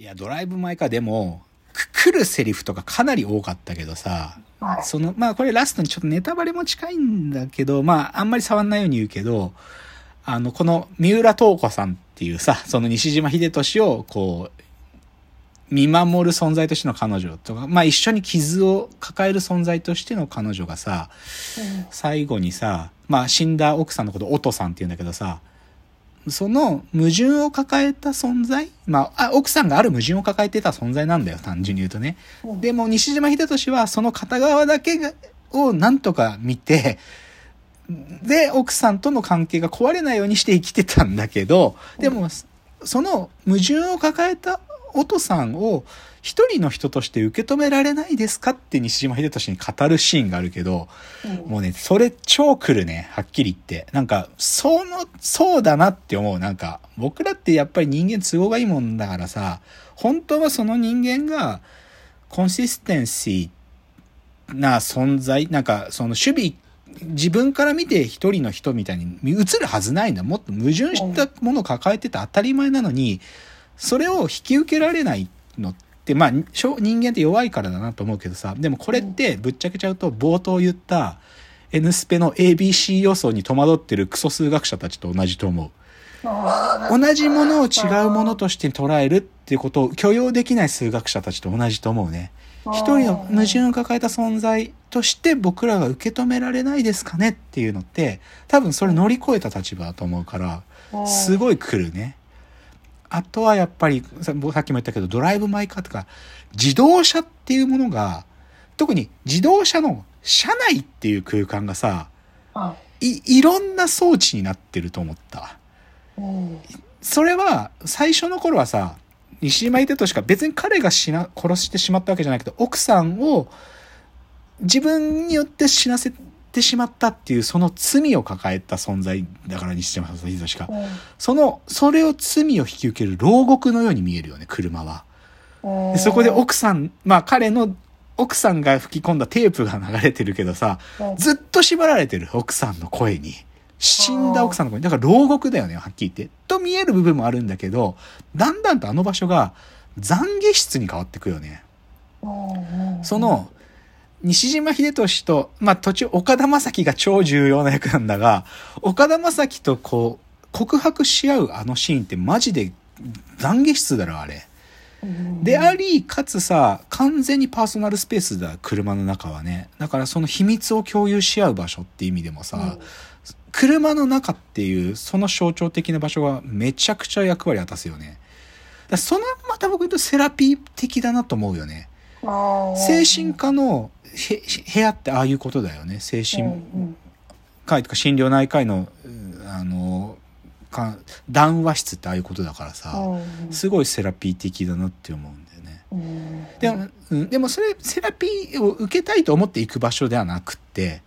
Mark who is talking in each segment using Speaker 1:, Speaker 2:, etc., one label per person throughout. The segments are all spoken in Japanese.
Speaker 1: いや、ドライブ・マイ・カーでも、く来るセリフとかかなり多かったけどさ、
Speaker 2: はい。
Speaker 1: その、まあこれラストにちょっとネタバレも近いんだけど、まああんまり触んないように言うけど、あの、この三浦透子さんっていうさ、その西島秀俊をこう、見守る存在としての彼女とか、まあ一緒に傷を抱える存在としての彼女がさ、最後にさ、まあ死んだ奥さんのこと、オトさんって言うんだけどさ、その矛盾を抱えた存在まあ、あ奥さんがある矛盾を抱えてた存在なんだよ、単純に言うとね。
Speaker 2: うん
Speaker 1: でも西島秀俊はその片側だけがをなんとか見て、で、奥さんとの関係が壊れないようにして生きてたんだけど、でも、その矛盾を抱えた音さんを一人の人として受け止められないですかって西島秀俊に語るシーンがあるけど、
Speaker 2: うん
Speaker 1: もうね、それ超来るね、はっきり言って。なんか、その、そうだなって思う。なんか、僕らってやっぱり人間都合がいいもんだからさ、本当はその人間が、コンシステンシーな存在、なんか、その守備、自分から見て一人の人みたいに映るはずないんだ。もっと矛盾したものを抱えてて当たり前なのに、それを引き受けられないのって、まあ、人間って弱いからだなと思うけどさ、でもこれってぶっちゃけちゃうと冒頭言った N スペの ABC 予想に戸惑ってるクソ数学者たちと同じと思う。
Speaker 2: あ
Speaker 1: 同じものを違うものとして捉えるっていうことを許容できない数学者たちと同じと思うね。
Speaker 2: ー
Speaker 1: 一人の矛盾を抱えた存在として僕らが受け止められないですかねっていうのって多分それ乗り越えた立場だと思うからすごい来るね。あとはやっぱりささっきも言ったけどドライブ・マイ・カーとか自動車っていうものが特に自動車の車内っていう空間がさ
Speaker 2: はい
Speaker 1: いろんな装置になってると思った。
Speaker 2: うん
Speaker 1: それは最初の頃はさ西島秀俊か別に彼が死な殺してしまったわけじゃないけど奥さんを自分によって死なせてしまったっていうその罪を抱えた存在だから西島秀俊かそのそれを罪を引き受ける牢獄のように見えるよね車は
Speaker 2: うん
Speaker 1: でそこで奥さんまあ彼の奥さんが吹き込んだテープが流れてるけどさ
Speaker 2: うん
Speaker 1: ずっと縛られてる奥さんの声に。死んだ奥さんの声に。だから牢獄だよね、はっきり言って。と見える部分もあるんだけど、だんだんとあの場所が懺悔室に変わってくよね。
Speaker 2: うんうん
Speaker 1: その、西島秀俊と、まあ途中岡田将生が超重要な役なんだが、岡田将生とこう、告白し合うあのシーンってマジで懺悔室だろ、あれ。
Speaker 2: うん
Speaker 1: であり、かつさ、完全にパーソナルスペースだ、車の中はね。だからその秘密を共有し合う場所って意味でもさ、車の中っていうその象徴的な場所がめちゃくちゃ役割を果たすよね。だそのまた僕言うとセラピー的だなと思うよね。精神科のへ部屋ってああいうことだよね。精
Speaker 2: うん
Speaker 1: 神
Speaker 2: うん
Speaker 1: 科医とか心療内科医の、うんあの、か談話室ってああいうことだからさ、
Speaker 2: うん
Speaker 1: すごいセラピー的だなって思うんだよね。
Speaker 2: うん
Speaker 1: でも、うん、でもそれセラピーを受けたいと思って行く場所ではなくって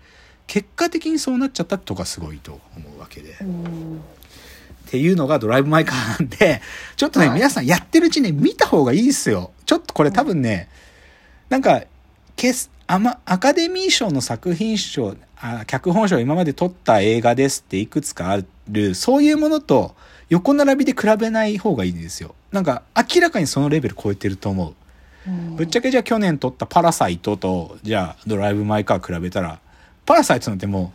Speaker 1: 結果的にそうなっちゃったとかすごいと思うわけで。っ
Speaker 2: うん
Speaker 1: ていうのがドライブ・マイ・カーなんでちょっとね、
Speaker 2: はい
Speaker 1: 皆さんやってるうちにね見た方がいいですよ。ちょっとこれ多分ね、なんかアマアカデミー賞の作品賞あ脚本賞を今まで撮った映画ですっていくつかあるそういうものと横並びで比べない方がいいんですよ。なんか明らかにそのレベル超えてると思う。
Speaker 2: うん
Speaker 1: ぶっちゃけじゃあ去年撮ったパラサイトと、じゃあドライブ・マイ・カー比べたら、パラサイトなんても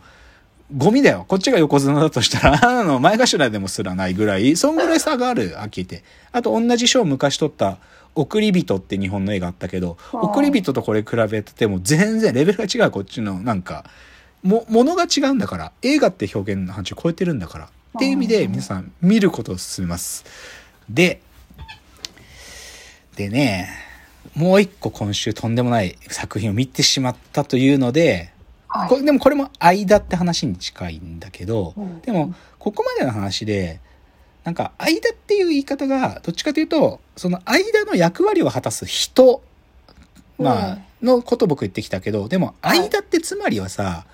Speaker 1: う、ゴミだよ。こっちが横綱だとしたら、あの、前頭でもすらないぐらい、そんぐらい差がある、飽きて。あと同じ賞昔撮った、送り人って日本の映画あったけど、送り人とこれ比べてても全然レベルが違う、こっちの、なんか、も、ものが違うんだから、映画って表現の範疇超えてるんだから。っていう意味で、皆さん見ることを勧めます。で、でね、もう一個今週とんでもない作品を見てしまったというので、
Speaker 2: はい
Speaker 1: これでもこれも間って話に近いんだけど、
Speaker 2: うん
Speaker 1: でもここまでの話でなんか間っていう言い方がどっちかというとその間の役割を果たす人まあ、のこと僕言ってきたけどでも
Speaker 2: はい。
Speaker 1: 間ってつまりはさ、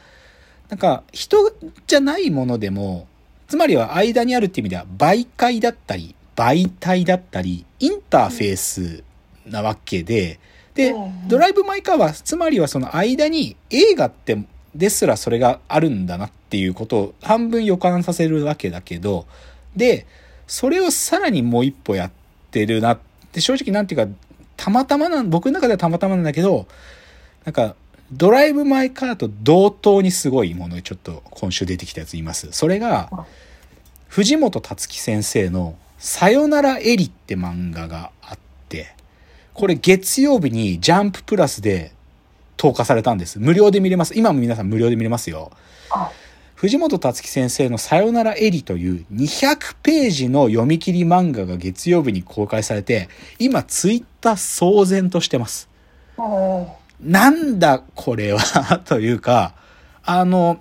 Speaker 1: なんか人じゃないものでもつまりは間にあるっていう意味では媒介だったり媒体だったりインターフェースなわけで、で、
Speaker 2: うん。
Speaker 1: ドライブ・マイ・カーはつまりはその間に映画ってですらそれがあるんだなっていうことを半分予感させるわけだけどでそれをさらにもう一歩やってるなで、正直なんていうか、たまたまな、僕の中ではたまたまなんだけど、なんか、ドライブ・マイ・カーと同等にすごいものちょっと今週出てきたやつ言います。それが、藤本達樹先生のさよならエリって漫画があって、これ月曜日にジャンププラスで投下されたんです。無料で見れます。今も皆さん無料で見れますよ。
Speaker 2: あ、
Speaker 1: 藤本達樹先生のさよならエリという200ページの読み切り漫画が月曜日に公開されて、今ツイッター騒然としてます。なんだこれは？というか、あの、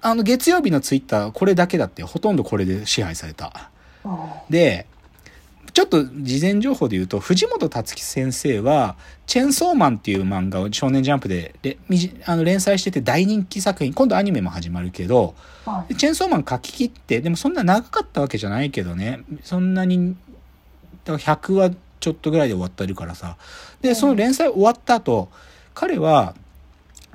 Speaker 1: あの月曜日のツイッターこれだけだってほとんどこれで支配された。
Speaker 2: あ
Speaker 1: で、ちょっと事前情報で言うと、藤本達樹先生は、チェンソーマンっていう漫画を少年ジャンプであの連載してて大人気作品、今度アニメも始まるけど、
Speaker 2: あ、
Speaker 1: でチェンソーマン書き切って、でもそんな長かったわけじゃないけどね、そんなに、だから100話ちょっとぐらいで終わってるからさ。で、その連載終わった後、彼は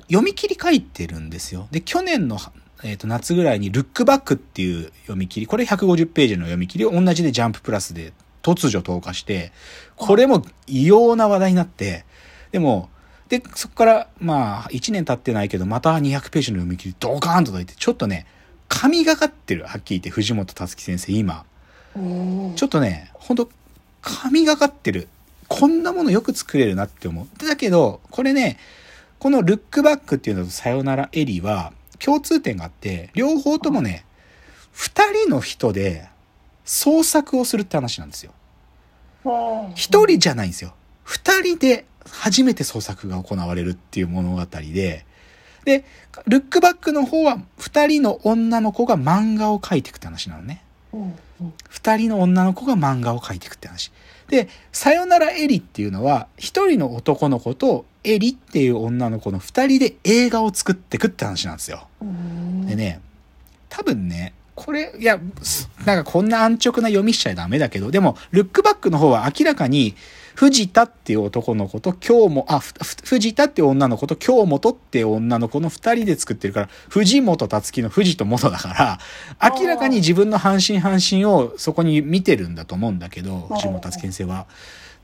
Speaker 1: 読み切り書いてるんですよ。で、去年の、えー、と夏ぐらいにルックバックっていう読み切り、これ150ページの読み切りを同じでジャンププラスで突如投下して、これも異様な話題になって、でも、で、そこから、まあ、1年経ってないけど、また200ページの読み切りドカーンと届いて、ちょっとね、神がかってる、はっきり言って、藤本達樹先生、今。
Speaker 2: うん
Speaker 1: ちょっとね、ほんと、神がかってる。こんなものよく作れるなって思う。だけど、これね、このルックバックっていうのとさよならエリは共通点があって、両方ともね、二人の人で創作をするって話なんですよ。
Speaker 2: うん
Speaker 1: 一人じゃないんですよ。二人で初めて創作が行われるっていう物語で、で、ルックバックの方は二人の女の子が漫画を描いていくって話なのね。二人の女の子が漫画を描いていくって話。で、さよならエリっていうのは、一人の男の子とエリっていう女の子の二人で映画を作っていくって話なんですよ。
Speaker 2: うん
Speaker 1: でね、多分ね、これ、いや、すなんかこんな安直な読みしちゃダメだけど、でも、ルックバックの方は明らかに、藤田っていう男の子と今日も、あ、藤田っていう女の子と京本っていう女の子の二人で作ってるから、藤本達樹の藤と元だから、明らかに自分の半身半身をそこに見てるんだと思うんだけど、藤本達樹先生は。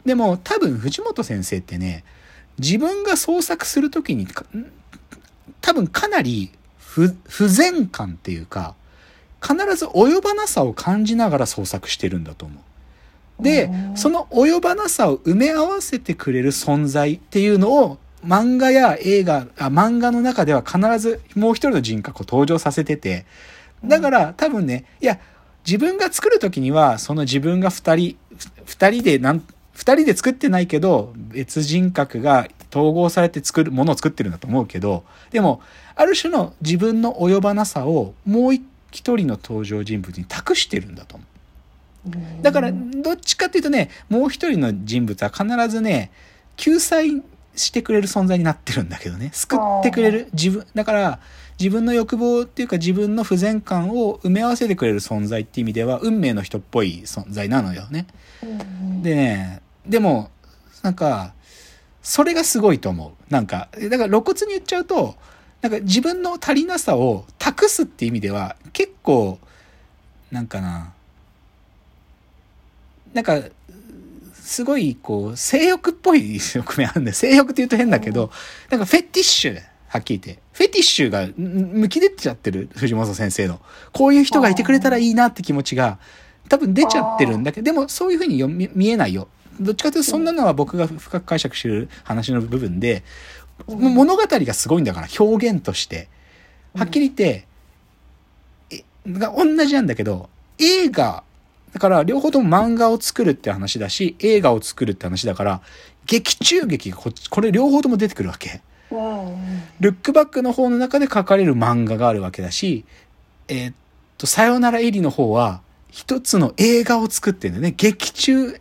Speaker 1: でも、多分藤本先生ってね、自分が創作するときに多分かなり不不全感っていうか、必ず及ばなさを感じながら創作してるんだと思う。で
Speaker 2: う、ん
Speaker 1: その及ばなさを埋め合わせてくれる存在っていうのを漫画や映画、あ漫画の中では必ずもう一人の人格を登場させてて、だから多分ね、いや、自分が作るときには、その自分が二人、二人でなん、二人で作ってないけど、別人格が統合されて作る、ものを作ってるんだと思うけど、でも、ある種の自分の及ばなさをもう一人の登場人物に託してるんだと思う。
Speaker 2: うん
Speaker 1: だから、どっちかっていうとね、もう一人の人物は必ずね、救済してくれる存在になってるんだけどね、救ってくれる自分、だから、自分の欲望っていうか自分の不全感を埋め合わせてくれる存在っていう意味では、運命の人っぽい存在なのよね。
Speaker 2: うん
Speaker 1: でね、でも、なんか、それがすごいと思う。なんか、だから露骨に言っちゃうと、なんか自分の足りなさを託すっていう意味では、結構、なんかな、なんか、すごい、こう、性欲っぽい側面あるんだよ。性欲って言うと変だけど、なんかフェティッシュ、はっきり言って。フェティッシュがんむき出ちゃってる、藤本先生の。こういう人がいてくれたらいいなって気持ちが、多分出ちゃってるんだけど、でもそういうふうに読み見えないよ。どっちかというとそんなのは僕が深く解釈してる話の部分で、物語がすごいんだから、表現として。はっきり言って、えが同じなんだけど、映画、だから両方とも漫画を作るって話だし、映画を作るって話だから、劇中劇がここれ両方とも出てくるわけ。
Speaker 2: うん
Speaker 1: ルックバックの方の中で書かれる漫画があるわけだし、えーっと、さよならエリの方は、一つの映画を作ってるんだよね。劇中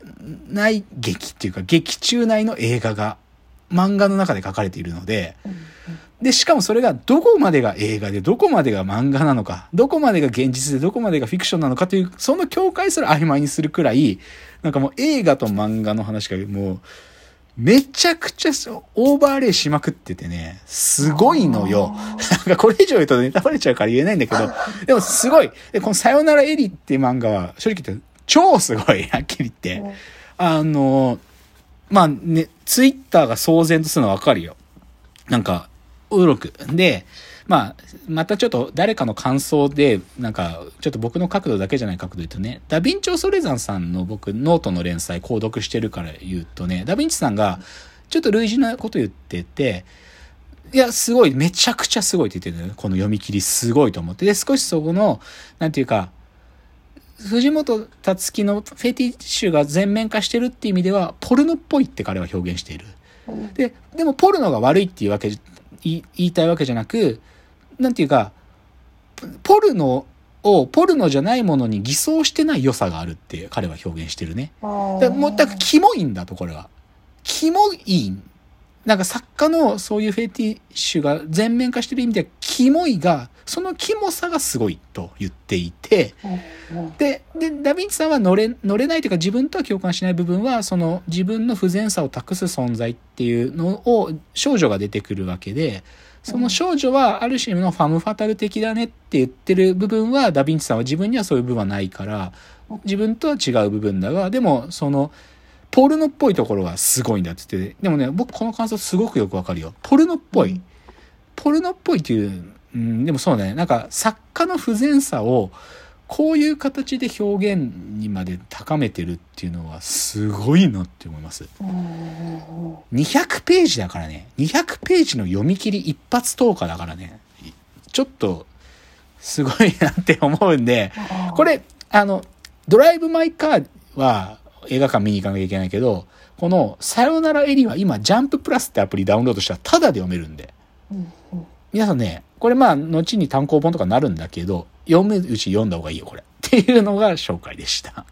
Speaker 1: 内劇っていうか、劇中内の映画が漫画の中で書かれているので、で、しかもそれがどこまでが映画で、どこまでが漫画なのか、どこまでが現実で、どこまでがフィクションなのかという、その境界すら曖昧にするくらい、なんかもう映画と漫画の話がもう、めちゃくちゃそうオーバーレイしまくっててね、すごいのよ。なんかこれ以上言うとネタバレちゃうから言えないんだけど、でもすごい。で、このさよなら絵梨っていう漫画は、正直言って超すごい、はっきり言って。あの、まあね、ツイッターが騒然とするのはわかるよ。なんか、驚く。で、まあ、またちょっと誰かの感想で、なんか、ちょっと僕の角度だけじゃない角度で言うとね、ダヴィンチ・オソレザンさんの僕、ノートの連載購読してるから言うとね、ダ・ヴィンチさんが、ちょっと類似なこと言ってて、いや、すごい、めちゃくちゃすごいって言ってるのよ。この読み切りすごいと思って。で、少しそこの、なんていうか、藤本つ樹のフェティッシュが全面化してるっていう意味では、ポルノっぽいって彼は表現している。で、でもポルノが悪いっていうわけ、言いたいわけじゃなく、なんていうか、ポルノをポルノじゃないものに偽装してない良さがあるって彼は表現してるね。
Speaker 2: あ
Speaker 1: だからもう、だからキモいんだと、これは。キモい。なんか作家のそういうフェティッシュが全面化してる意味では、キモいが、そのキモさがすごいと言っていて、で、で、ダヴィンチさんは乗れ、乗れないというか自分とは共感しない部分は、その自分の不全さを託す存在っていうのを少女が出てくるわけで、その少女はある種のファム・ファタル的だねって言ってる部分は、ダヴィンチさんは自分にはそういう部分はないから、自分とは違う部分だが、でもその、ポルノっぽいところはすごいんだって言ってて、でもね、僕この感想すごくよくわかるよ。ポルノっぽい。ポルノっぽいっていう、うん、でもそうね、なんか作家の不全さをこういう形で表現にまで高めてるっていうのはすごいなって思います。
Speaker 2: うんうん
Speaker 1: 200ページだからね、200ページの読み切り一発投下だからね、ちょっとすごいなって思うんで、これ、あの、ドライブ・マイ・カーは映画館見に行かなきゃいけないけど、このさよならエリは今、ジャンププラスってアプリダウンロードしたらタダで読めるんで。
Speaker 2: うん
Speaker 1: 皆さんね、これまあ、後に単行本とかなるんだけど、読めるうち読んだ方がいいよ、これ。っていうのが紹介でした。